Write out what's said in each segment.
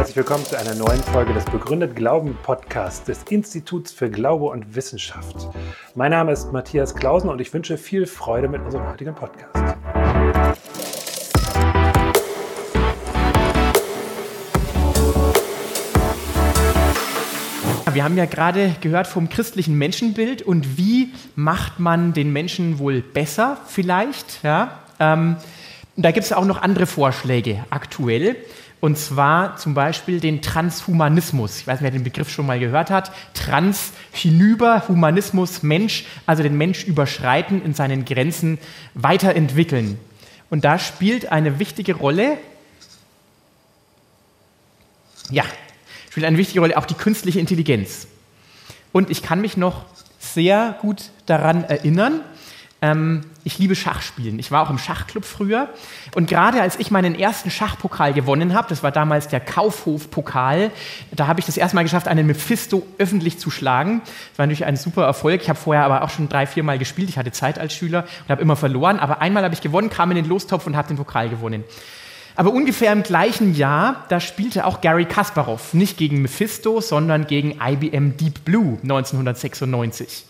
herzlich willkommen zu einer neuen Folge des Begründet Glauben Podcasts des Instituts für Glaube und Wissenschaft. Mein Name ist Matthias Klausen und ich wünsche viel Freude mit unserem heutigen Podcast. Wir haben ja gerade gehört vom christlichen Menschenbild und wie macht man den Menschen wohl besser vielleicht. Ja? Ähm, da gibt es auch noch andere Vorschläge aktuell. Und zwar zum Beispiel den Transhumanismus. Ich weiß nicht, wer den Begriff schon mal gehört hat. Trans hinüber, Humanismus, Mensch, also den Mensch überschreiten, in seinen Grenzen weiterentwickeln. Und da spielt eine wichtige Rolle, ja, spielt eine wichtige Rolle auch die künstliche Intelligenz. Und ich kann mich noch sehr gut daran erinnern, ähm, ich liebe Schachspielen. Ich war auch im Schachclub früher. Und gerade als ich meinen ersten Schachpokal gewonnen habe, das war damals der Kaufhof-Pokal, da habe ich das erste Mal geschafft, einen Mephisto öffentlich zu schlagen. Das war natürlich ein super Erfolg. Ich habe vorher aber auch schon drei, vier Mal gespielt. Ich hatte Zeit als Schüler und habe immer verloren. Aber einmal habe ich gewonnen, kam in den Lostopf und habe den Pokal gewonnen. Aber ungefähr im gleichen Jahr, da spielte auch Gary Kasparov nicht gegen Mephisto, sondern gegen IBM Deep Blue 1996.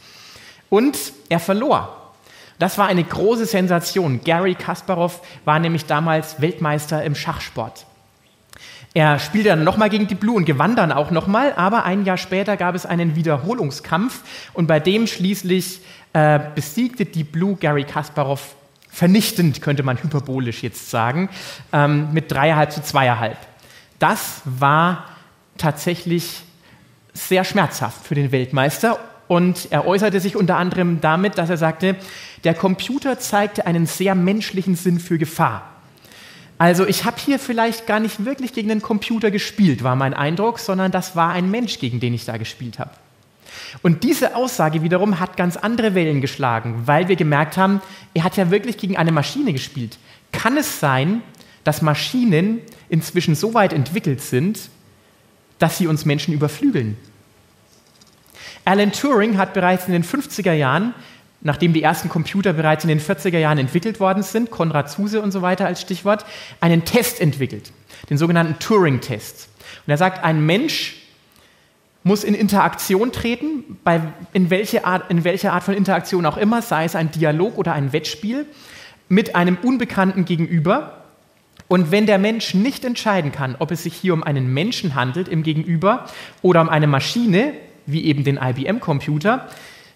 Und er verlor. Das war eine große Sensation. Gary Kasparov war nämlich damals Weltmeister im Schachsport. Er spielte dann nochmal gegen die Blue und gewann dann auch nochmal, aber ein Jahr später gab es einen Wiederholungskampf und bei dem schließlich äh, besiegte die Blue Gary Kasparov vernichtend, könnte man hyperbolisch jetzt sagen, ähm, mit dreieinhalb zu zweieinhalb. Das war tatsächlich sehr schmerzhaft für den Weltmeister und er äußerte sich unter anderem damit, dass er sagte, der Computer zeigte einen sehr menschlichen Sinn für Gefahr. Also ich habe hier vielleicht gar nicht wirklich gegen den Computer gespielt, war mein Eindruck, sondern das war ein Mensch, gegen den ich da gespielt habe. Und diese Aussage wiederum hat ganz andere Wellen geschlagen, weil wir gemerkt haben, er hat ja wirklich gegen eine Maschine gespielt. Kann es sein, dass Maschinen inzwischen so weit entwickelt sind, dass sie uns Menschen überflügeln? Alan Turing hat bereits in den 50er Jahren, nachdem die ersten Computer bereits in den 40er Jahren entwickelt worden sind, Konrad Zuse und so weiter als Stichwort, einen Test entwickelt, den sogenannten Turing-Test. Und er sagt, ein Mensch muss in Interaktion treten, bei, in, welche Art, in welcher Art von Interaktion auch immer, sei es ein Dialog oder ein Wettspiel, mit einem Unbekannten gegenüber. Und wenn der Mensch nicht entscheiden kann, ob es sich hier um einen Menschen handelt im Gegenüber oder um eine Maschine, wie eben den IBM-Computer,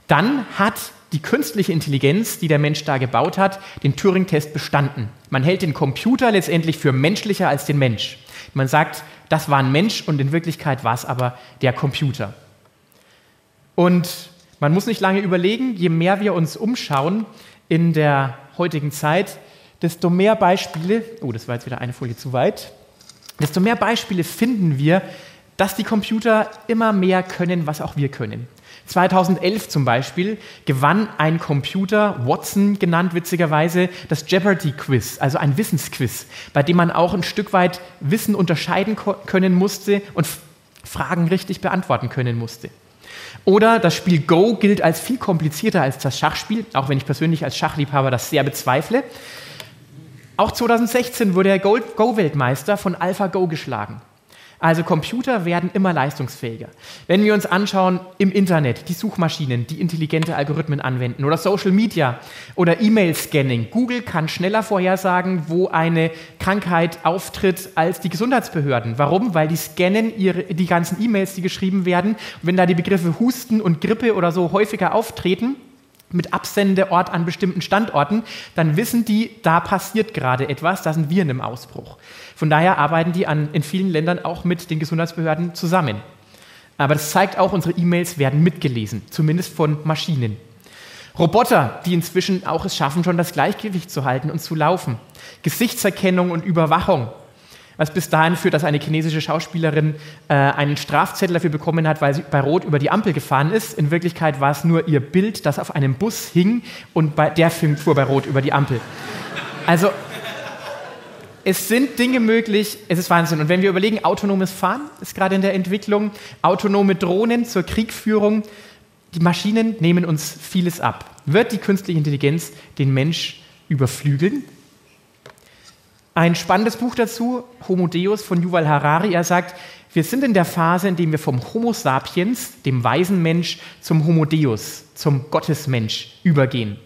dann hat die künstliche Intelligenz, die der Mensch da gebaut hat, den Turing-Test bestanden. Man hält den Computer letztendlich für menschlicher als den Mensch. Man sagt, das war ein Mensch und in Wirklichkeit war es aber der Computer. Und man muss nicht lange überlegen, je mehr wir uns umschauen in der heutigen Zeit, desto mehr Beispiele, oh, das war jetzt wieder eine Folie zu weit, desto mehr Beispiele finden wir, dass die Computer immer mehr können, was auch wir können. 2011 zum Beispiel gewann ein Computer, Watson genannt witzigerweise, das Jeopardy Quiz, also ein Wissensquiz, bei dem man auch ein Stück weit Wissen unterscheiden können musste und Fragen richtig beantworten können musste. Oder das Spiel Go gilt als viel komplizierter als das Schachspiel, auch wenn ich persönlich als Schachliebhaber das sehr bezweifle. Auch 2016 wurde der Go-Weltmeister von AlphaGo geschlagen. Also Computer werden immer leistungsfähiger. Wenn wir uns anschauen im Internet, die Suchmaschinen, die intelligente Algorithmen anwenden oder Social Media oder E-Mail-Scanning. Google kann schneller vorhersagen, wo eine Krankheit auftritt als die Gesundheitsbehörden. Warum? Weil die scannen ihre, die ganzen E-Mails, die geschrieben werden. Und wenn da die Begriffe Husten und Grippe oder so häufiger auftreten, mit Absendeort an bestimmten Standorten, dann wissen die, da passiert gerade etwas, da sind Viren im Ausbruch. Von daher arbeiten die an, in vielen Ländern auch mit den Gesundheitsbehörden zusammen. Aber das zeigt auch, unsere E-Mails werden mitgelesen, zumindest von Maschinen. Roboter, die inzwischen auch es schaffen, schon das Gleichgewicht zu halten und zu laufen. Gesichtserkennung und Überwachung was bis dahin führt, dass eine chinesische Schauspielerin äh, einen Strafzettel dafür bekommen hat, weil sie bei Rot über die Ampel gefahren ist. In Wirklichkeit war es nur ihr Bild, das auf einem Bus hing und bei, der fuhr bei Rot über die Ampel. Also es sind Dinge möglich, es ist Wahnsinn. Und wenn wir überlegen, autonomes Fahren ist gerade in der Entwicklung, autonome Drohnen zur Kriegführung, die Maschinen nehmen uns vieles ab. Wird die künstliche Intelligenz den Mensch überflügeln? Ein spannendes Buch dazu, Homo Deus von Yuval Harari. Er sagt, wir sind in der Phase, in der wir vom Homo sapiens, dem weisen Mensch, zum Homo Deus, zum Gottesmensch übergehen.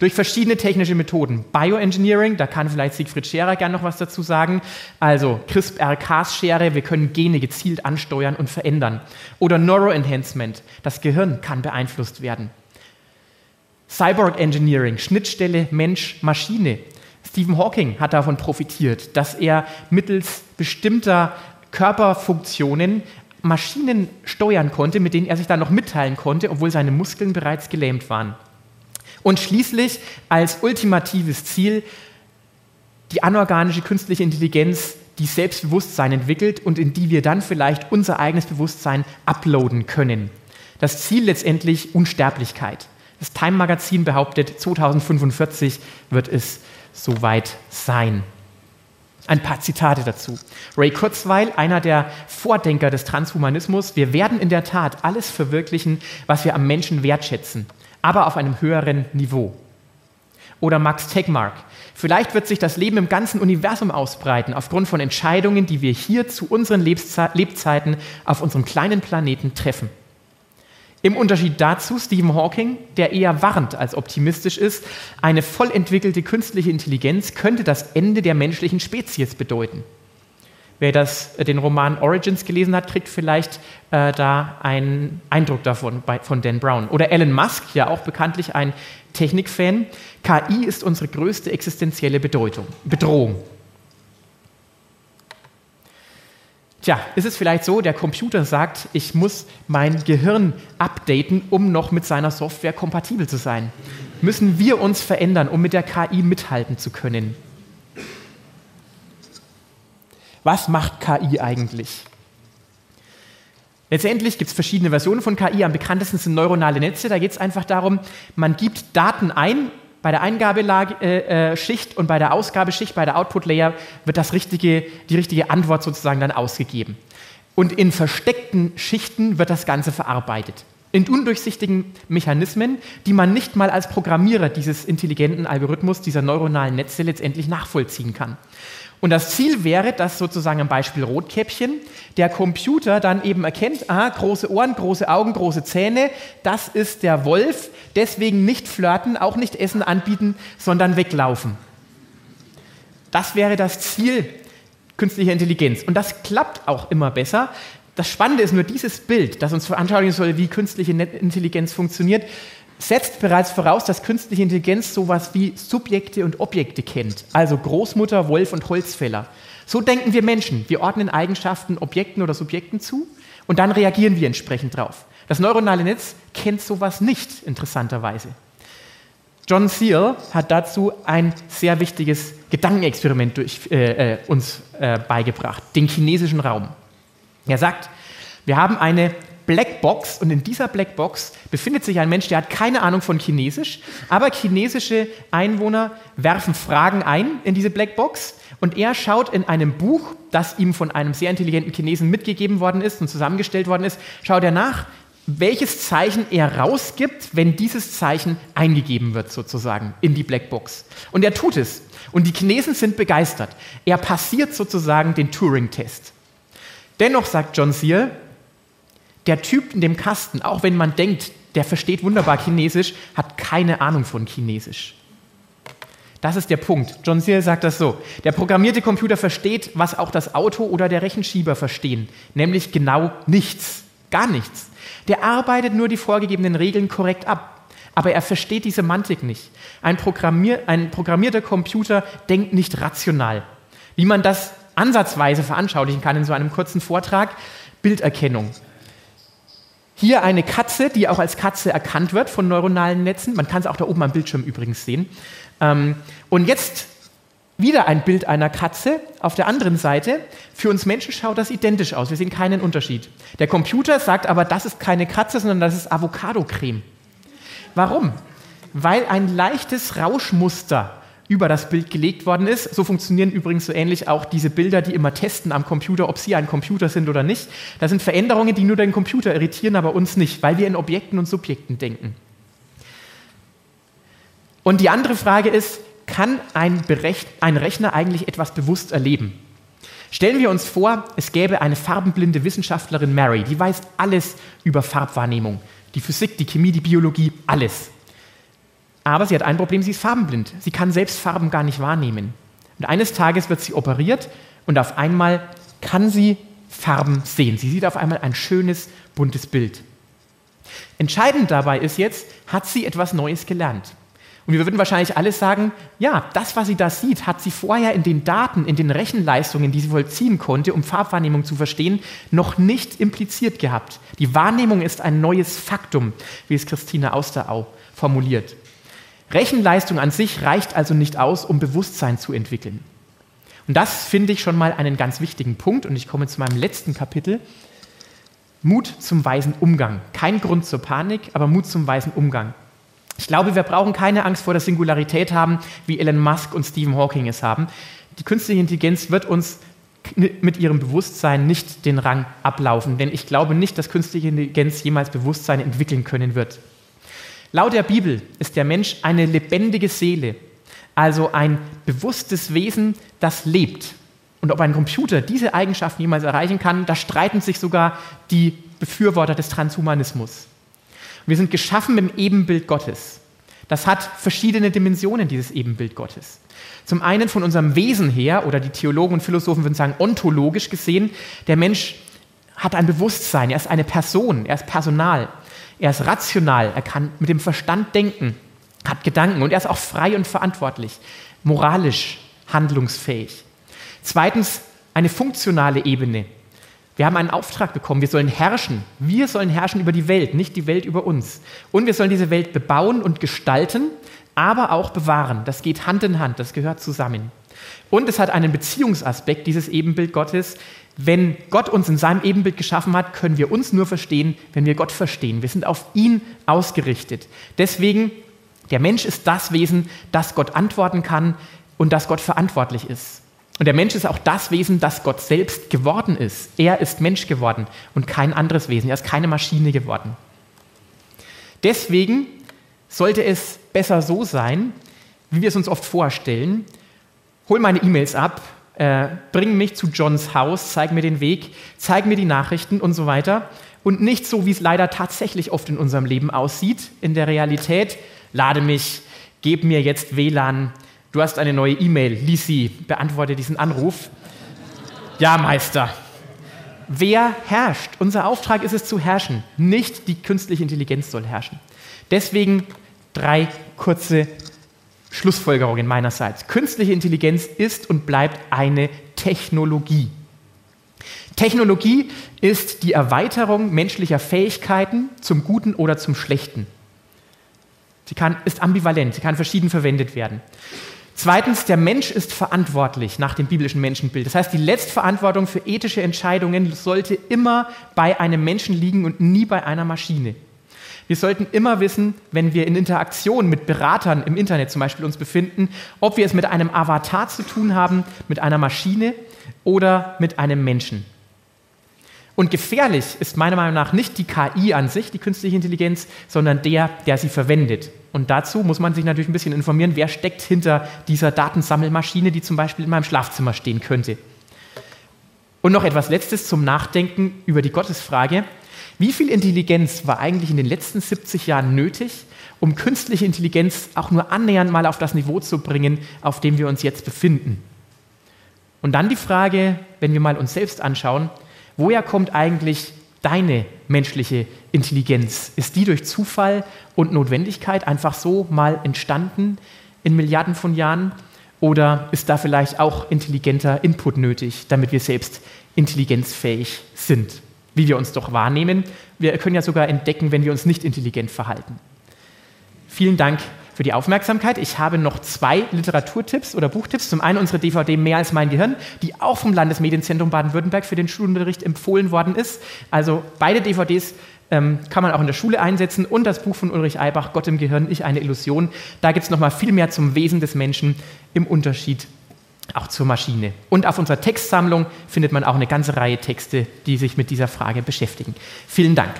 Durch verschiedene technische Methoden. Bioengineering, da kann vielleicht Siegfried Scherer gern noch was dazu sagen. Also CRISPR-Cas-Schere, wir können Gene gezielt ansteuern und verändern. Oder Neuroenhancement, das Gehirn kann beeinflusst werden. Cyborg Engineering, Schnittstelle Mensch-Maschine. Stephen Hawking hat davon profitiert, dass er mittels bestimmter Körperfunktionen Maschinen steuern konnte, mit denen er sich dann noch mitteilen konnte, obwohl seine Muskeln bereits gelähmt waren. Und schließlich als ultimatives Ziel die anorganische künstliche Intelligenz, die Selbstbewusstsein entwickelt und in die wir dann vielleicht unser eigenes Bewusstsein uploaden können. Das Ziel letztendlich Unsterblichkeit. Das Time Magazin behauptet, 2045 wird es soweit sein. Ein paar Zitate dazu. Ray Kurzweil, einer der Vordenker des Transhumanismus, wir werden in der Tat alles verwirklichen, was wir am Menschen wertschätzen aber auf einem höheren Niveau. Oder Max Tegmark. Vielleicht wird sich das Leben im ganzen Universum ausbreiten, aufgrund von Entscheidungen, die wir hier zu unseren Lebzeiten auf unserem kleinen Planeten treffen. Im Unterschied dazu Stephen Hawking, der eher warnt als optimistisch ist, eine voll entwickelte künstliche Intelligenz könnte das Ende der menschlichen Spezies bedeuten. Wer das, äh, den Roman Origins gelesen hat, kriegt vielleicht äh, da einen Eindruck davon bei, von Dan Brown. Oder Elon Musk, ja auch bekanntlich ein Technikfan. KI ist unsere größte existenzielle Bedeutung, Bedrohung. Tja, ist es vielleicht so, der Computer sagt, ich muss mein Gehirn updaten, um noch mit seiner Software kompatibel zu sein? Müssen wir uns verändern, um mit der KI mithalten zu können? Was macht KI eigentlich? Letztendlich gibt es verschiedene Versionen von KI. Am bekanntesten sind neuronale Netze. Da geht es einfach darum, man gibt Daten ein. Bei der Eingabeschicht äh, äh und bei der Ausgabeschicht, bei der Output-Layer wird das richtige, die richtige Antwort sozusagen dann ausgegeben. Und in versteckten Schichten wird das Ganze verarbeitet. In undurchsichtigen Mechanismen, die man nicht mal als Programmierer dieses intelligenten Algorithmus, dieser neuronalen Netze letztendlich nachvollziehen kann. Und das Ziel wäre, dass sozusagen am Beispiel Rotkäppchen der Computer dann eben erkennt, aha, große Ohren, große Augen, große Zähne, das ist der Wolf, deswegen nicht flirten, auch nicht Essen anbieten, sondern weglaufen. Das wäre das Ziel künstlicher Intelligenz. Und das klappt auch immer besser. Das Spannende ist nur dieses Bild, das uns veranschaulichen soll, wie künstliche Intelligenz funktioniert, setzt bereits voraus, dass künstliche Intelligenz sowas wie Subjekte und Objekte kennt, also Großmutter, Wolf und Holzfäller. So denken wir Menschen. Wir ordnen Eigenschaften Objekten oder Subjekten zu und dann reagieren wir entsprechend drauf. Das neuronale Netz kennt sowas nicht, interessanterweise. John Searle hat dazu ein sehr wichtiges Gedankenexperiment durch, äh, äh, uns äh, beigebracht, den chinesischen Raum. Er sagt, wir haben eine Blackbox und in dieser Blackbox befindet sich ein Mensch, der hat keine Ahnung von Chinesisch, aber chinesische Einwohner werfen Fragen ein in diese Blackbox und er schaut in einem Buch, das ihm von einem sehr intelligenten Chinesen mitgegeben worden ist und zusammengestellt worden ist, schaut er nach, welches Zeichen er rausgibt, wenn dieses Zeichen eingegeben wird, sozusagen, in die Blackbox. Und er tut es. Und die Chinesen sind begeistert. Er passiert sozusagen den Turing-Test. Dennoch sagt John Searle, der Typ in dem Kasten, auch wenn man denkt, der versteht wunderbar Chinesisch, hat keine Ahnung von Chinesisch. Das ist der Punkt. John Searle sagt das so. Der programmierte Computer versteht, was auch das Auto oder der Rechenschieber verstehen, nämlich genau nichts, gar nichts. Der arbeitet nur die vorgegebenen Regeln korrekt ab, aber er versteht diese Mantik nicht. Ein, Programmier ein programmierter Computer denkt nicht rational. Wie man das ansatzweise veranschaulichen kann in so einem kurzen Vortrag, Bilderkennung. Hier eine Katze, die auch als Katze erkannt wird von neuronalen Netzen. Man kann es auch da oben am Bildschirm übrigens sehen. Ähm, und jetzt wieder ein Bild einer Katze. Auf der anderen Seite, für uns Menschen schaut das identisch aus. Wir sehen keinen Unterschied. Der Computer sagt aber, das ist keine Katze, sondern das ist Avocado-Creme. Warum? Weil ein leichtes Rauschmuster über das Bild gelegt worden ist. So funktionieren übrigens so ähnlich auch diese Bilder, die immer testen am Computer, ob sie ein Computer sind oder nicht. Das sind Veränderungen, die nur den Computer irritieren, aber uns nicht, weil wir in Objekten und Subjekten denken. Und die andere Frage ist, kann ein, Berecht, ein Rechner eigentlich etwas bewusst erleben? Stellen wir uns vor, es gäbe eine farbenblinde Wissenschaftlerin Mary, die weiß alles über Farbwahrnehmung. Die Physik, die Chemie, die Biologie, alles. Aber sie hat ein Problem, sie ist farbenblind. Sie kann selbst Farben gar nicht wahrnehmen. Und eines Tages wird sie operiert und auf einmal kann sie Farben sehen. Sie sieht auf einmal ein schönes, buntes Bild. Entscheidend dabei ist jetzt, hat sie etwas Neues gelernt. Und wir würden wahrscheinlich alle sagen, ja, das, was sie da sieht, hat sie vorher in den Daten, in den Rechenleistungen, die sie vollziehen konnte, um Farbwahrnehmung zu verstehen, noch nicht impliziert gehabt. Die Wahrnehmung ist ein neues Faktum, wie es Christine Austerau formuliert. Rechenleistung an sich reicht also nicht aus, um Bewusstsein zu entwickeln. Und das finde ich schon mal einen ganz wichtigen Punkt. Und ich komme zu meinem letzten Kapitel. Mut zum weisen Umgang. Kein Grund zur Panik, aber Mut zum weisen Umgang. Ich glaube, wir brauchen keine Angst vor der Singularität haben, wie Elon Musk und Stephen Hawking es haben. Die künstliche Intelligenz wird uns mit ihrem Bewusstsein nicht den Rang ablaufen, denn ich glaube nicht, dass künstliche Intelligenz jemals Bewusstsein entwickeln können wird. Laut der Bibel ist der Mensch eine lebendige Seele, also ein bewusstes Wesen, das lebt. Und ob ein Computer diese Eigenschaften jemals erreichen kann, da streiten sich sogar die Befürworter des Transhumanismus. Wir sind geschaffen im Ebenbild Gottes. Das hat verschiedene Dimensionen, dieses Ebenbild Gottes. Zum einen von unserem Wesen her, oder die Theologen und Philosophen würden sagen, ontologisch gesehen, der Mensch hat ein Bewusstsein, er ist eine Person, er ist Personal, er ist rational, er kann mit dem Verstand denken, hat Gedanken und er ist auch frei und verantwortlich, moralisch handlungsfähig. Zweitens eine funktionale Ebene. Wir haben einen Auftrag bekommen, wir sollen herrschen. Wir sollen herrschen über die Welt, nicht die Welt über uns. Und wir sollen diese Welt bebauen und gestalten, aber auch bewahren. Das geht Hand in Hand, das gehört zusammen. Und es hat einen Beziehungsaspekt, dieses Ebenbild Gottes. Wenn Gott uns in seinem Ebenbild geschaffen hat, können wir uns nur verstehen, wenn wir Gott verstehen. Wir sind auf ihn ausgerichtet. Deswegen, der Mensch ist das Wesen, das Gott antworten kann und das Gott verantwortlich ist. Und der Mensch ist auch das Wesen, das Gott selbst geworden ist. Er ist Mensch geworden und kein anderes Wesen. Er ist keine Maschine geworden. Deswegen sollte es besser so sein, wie wir es uns oft vorstellen. Hol meine E-Mails ab, äh, bring mich zu Johns Haus, zeig mir den Weg, zeig mir die Nachrichten und so weiter. Und nicht so, wie es leider tatsächlich oft in unserem Leben aussieht. In der Realität, lade mich, gib mir jetzt WLAN, Du hast eine neue E-Mail. Lies sie. Beantworte diesen Anruf. Ja, Meister. Wer herrscht? Unser Auftrag ist es zu herrschen. Nicht die künstliche Intelligenz soll herrschen. Deswegen drei kurze Schlussfolgerungen meinerseits. Künstliche Intelligenz ist und bleibt eine Technologie. Technologie ist die Erweiterung menschlicher Fähigkeiten zum Guten oder zum Schlechten. Sie kann, ist ambivalent, sie kann verschieden verwendet werden. Zweitens, der Mensch ist verantwortlich nach dem biblischen Menschenbild. Das heißt, die Letztverantwortung für ethische Entscheidungen sollte immer bei einem Menschen liegen und nie bei einer Maschine. Wir sollten immer wissen, wenn wir in Interaktion mit Beratern im Internet zum Beispiel uns befinden, ob wir es mit einem Avatar zu tun haben, mit einer Maschine oder mit einem Menschen. Und gefährlich ist meiner Meinung nach nicht die KI an sich, die künstliche Intelligenz, sondern der, der sie verwendet. Und dazu muss man sich natürlich ein bisschen informieren, wer steckt hinter dieser Datensammelmaschine, die zum Beispiel in meinem Schlafzimmer stehen könnte. Und noch etwas Letztes zum Nachdenken über die Gottesfrage. Wie viel Intelligenz war eigentlich in den letzten 70 Jahren nötig, um künstliche Intelligenz auch nur annähernd mal auf das Niveau zu bringen, auf dem wir uns jetzt befinden? Und dann die Frage, wenn wir mal uns selbst anschauen, Woher kommt eigentlich deine menschliche Intelligenz? Ist die durch Zufall und Notwendigkeit einfach so mal entstanden in Milliarden von Jahren? Oder ist da vielleicht auch intelligenter Input nötig, damit wir selbst intelligenzfähig sind? Wie wir uns doch wahrnehmen. Wir können ja sogar entdecken, wenn wir uns nicht intelligent verhalten. Vielen Dank für die Aufmerksamkeit. Ich habe noch zwei Literaturtipps oder Buchtipps. Zum einen unsere DVD Mehr als mein Gehirn, die auch vom Landesmedienzentrum Baden-Württemberg für den Schulunterricht empfohlen worden ist. Also beide DVDs ähm, kann man auch in der Schule einsetzen und das Buch von Ulrich Eibach, Gott im Gehirn, ich eine Illusion. Da gibt es nochmal viel mehr zum Wesen des Menschen im Unterschied auch zur Maschine. Und auf unserer Textsammlung findet man auch eine ganze Reihe Texte, die sich mit dieser Frage beschäftigen. Vielen Dank.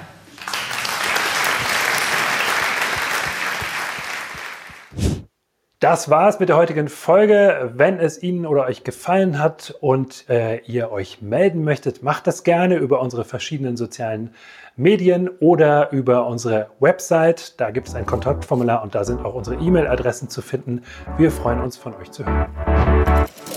Das war's mit der heutigen Folge. Wenn es Ihnen oder euch gefallen hat und äh, ihr euch melden möchtet, macht das gerne über unsere verschiedenen sozialen Medien oder über unsere Website. Da gibt es ein Kontaktformular und da sind auch unsere E-Mail-Adressen zu finden. Wir freuen uns von euch zu hören. Yeah.